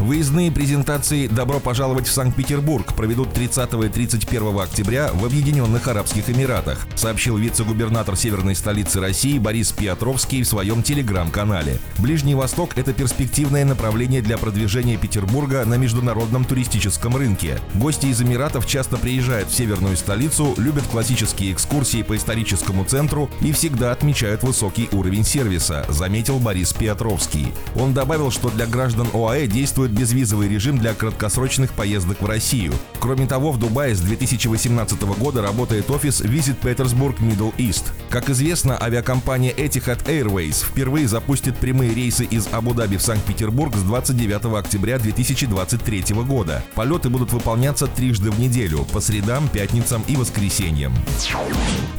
Выездные презентации «Добро пожаловать в Санкт-Петербург» проведут 30 и 31 октября в Объединенных Арабских Эмиратах, сообщил вице-губернатор северной столицы России Борис Петровский в своем телеграм-канале. Ближний Восток – это перспективное направление для продвижения Петербурга на международном туристическом рынке. Гости из Эмиратов часто приезжают в северную столицу, любят классические экскурсии по историческому центру и всегда отмечают высокий уровень сервиса, заметил Борис Петровский. Он добавил, что для граждан ОАЭ действует действует безвизовый режим для краткосрочных поездок в Россию. Кроме того, в Дубае с 2018 года работает офис Visit Petersburg Middle East. Как известно, авиакомпания Etihad Airways впервые запустит прямые рейсы из Абу-Даби в Санкт-Петербург с 29 октября 2023 года. Полеты будут выполняться трижды в неделю – по средам, пятницам и воскресеньям.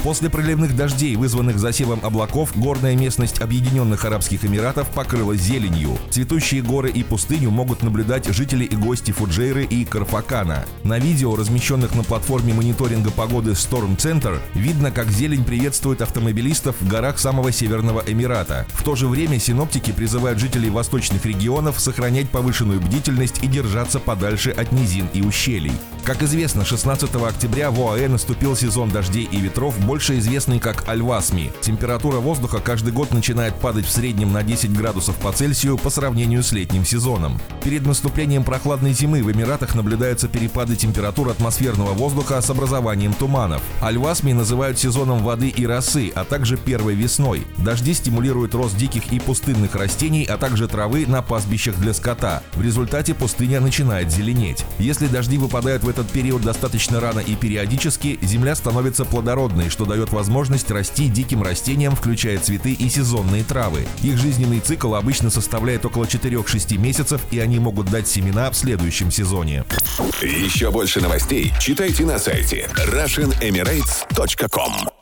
После проливных дождей, вызванных засевом облаков, горная местность Объединенных Арабских Эмиратов покрылась зеленью. Цветущие горы и пустыню могут могут наблюдать жители и гости Фуджейры и Карфакана. На видео, размещенных на платформе мониторинга погоды Storm Center, видно, как зелень приветствует автомобилистов в горах самого северного Эмирата. В то же время синоптики призывают жителей восточных регионов сохранять повышенную бдительность и держаться подальше от низин и ущелий. Как известно, 16 октября в ОАЭ наступил сезон дождей и ветров, больше известный как Альвасми. Температура воздуха каждый год начинает падать в среднем на 10 градусов по Цельсию по сравнению с летним сезоном. Перед наступлением прохладной зимы в Эмиратах наблюдаются перепады температур атмосферного воздуха с образованием туманов. Альвасми называют сезоном воды и росы, а также первой весной. Дожди стимулируют рост диких и пустынных растений, а также травы на пастбищах для скота. В результате пустыня начинает зеленеть. Если дожди выпадают в этот период достаточно рано и периодически, земля становится плодородной, что дает возможность расти диким растениям, включая цветы и сезонные травы. Их жизненный цикл обычно составляет около 4-6 месяцев, и они могут дать семена в следующем сезоне. Еще больше новостей читайте на сайте RussianEmirates.com